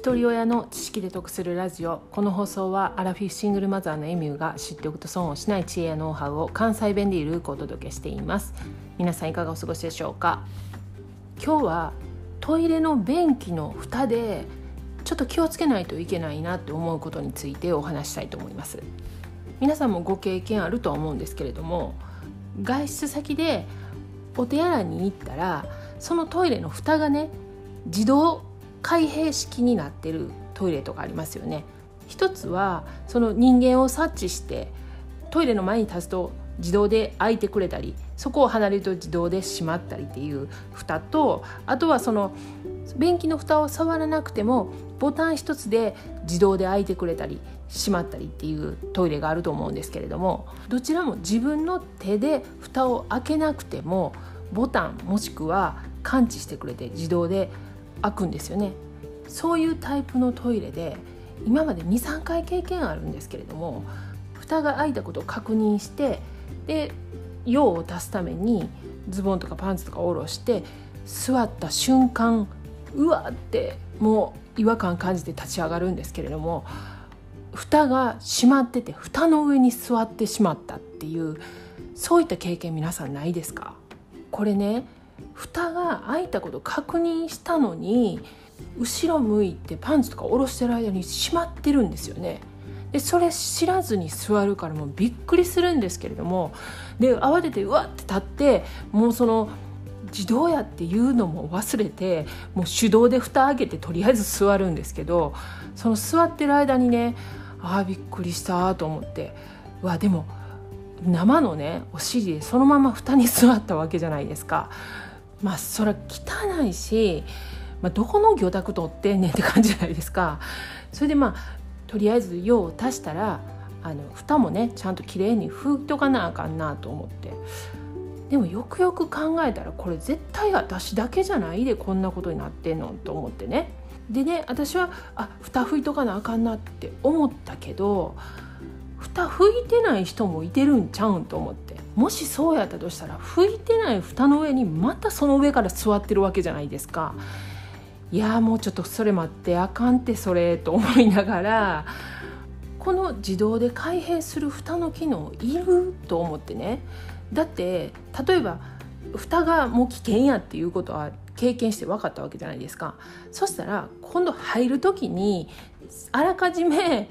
一人親の知識で得するラジオ。この放送はアラフィフシングルマザーのエミューが知っておくと損をしない知恵やノウハウを関西弁でゆるくお届けしています。皆さんいかがお過ごしでしょうか？今日はトイレの便器の蓋でちょっと気をつけないといけないなって思うことについてお話したいと思います。皆さんもご経験あるとは思うんですけれども外出先でお手洗いに行ったらそのトイレの蓋がね自動開閉式になってるトイレとかありますよね。一つはその人間を察知してトイレの前に立つと自動で開いてくれたりそこを離れると自動で閉まったりっていう蓋とあとはその便器の蓋を触らなくてもボタン一つで自動で開いてくれたり閉まったりっていうトイレがあると思うんですけれどもどちらも自分の手で蓋を開けなくてもボタンもしくは感知してくれて自動で開開くんですよね。そういうタイプのトイレで今まで23回経験あるんですけれども蓋が開いたことを確認してで用を足すためにズボンとかパンツとか下ろして座った瞬間うわってもう違和感感じて立ち上がるんですけれども蓋が閉まってて蓋の上に座ってしまったっていうそういった経験皆さんないですか？これね蓋が開いたこと確認したのに後ろ向いてパンツとか下ろしてる間に閉まってるんですよね。でそれ知らずに座るからもうびっくりするんですけれどもで慌ててうわって立ってもうその自動やっていうのも忘れてもう手動で蓋開けてとりあえず座るんですけどその座ってる間にねああびっくりしたと思ってわでも生のねお尻でそのまま蓋に座ったわけじゃないですか。まあそれ汚いし、まあ、どこの魚拓取ってんねんって感じじゃないですか。それでまあとりあえず用を足したらあの蓋もねちゃんときれいに拭いとかなあかんなと思ってでもよくよく考えたらこれ絶対私だけじゃないでこんなことになってんのと思ってねでね私はあ蓋拭いとかなあかんなって思ったけど蓋拭いてない人もいてるんちゃうんと思って。もしそうやったとしたら拭いてない蓋の上にまたその上から座ってるわけじゃないですか。いやもうちょっとそれ待ってあかんってそれと思いながらこの自動で開閉する蓋の機能いると思ってね。だって例えば蓋がもう危険やっていうことは経験して分かったわけじゃないですか。そしたら今度入る時にあらかじめ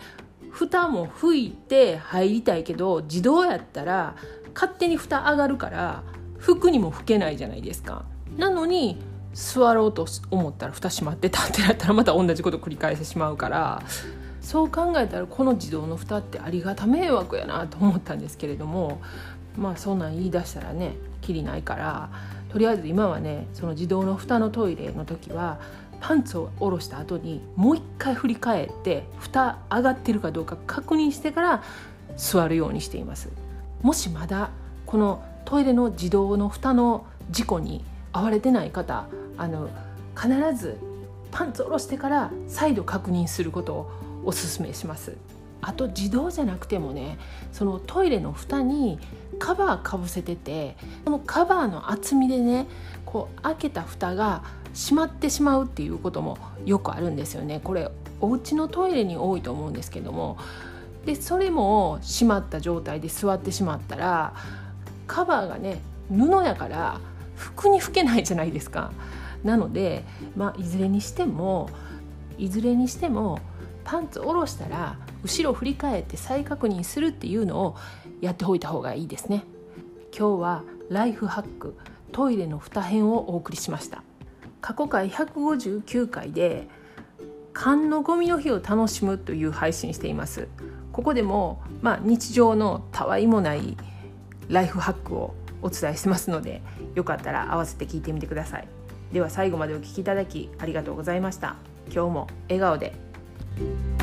蓋も吹いて入りたいけど自動やったら勝手に蓋上がるから服にも拭けないじゃないですか。なのに座ろうと思ったら蓋閉まってたってなったらまた同じこと繰り返してしまうからそう考えたらこの自動の蓋ってありがた迷惑やなと思ったんですけれどもまあそんなん言い出したらねきりないからとりあえず今はねその自動の蓋のトイレの時はパンツを下ろした後にもう一回振り返って蓋上がってるかどうか確認してから座るようにしています。もしまだこのトイレの自動の蓋の事故に遭われてない方あの必ずパンツ下ろしてから再度確認することをおすすめします。あと自動じゃなくてもねそのトイレの蓋にカバーかぶせててそのカバーの厚みでねこう開けた蓋が閉まってしまうっていうこともよくあるんですよねこれお家のトイレに多いと思うんですけどもでそれも閉まった状態で座ってしまったらカバーがね布やから服に拭けないじゃないですか。なので、まあ、いずれにしてもいずれにしてもパンツ下ろしたら後ろ振り返って再確認するっていうのをやっておいた方がいいですね。今日はライフハックトイレの蓋編をお送りしました過去回159回で缶のゴミの日を楽しむという配信しています。ここでもまあ日常のたわいもないライフハックをお伝えしてますのでよかったら合わせて聞いてみてください。では最後までお聴きいただきありがとうございました。今日も笑顔で。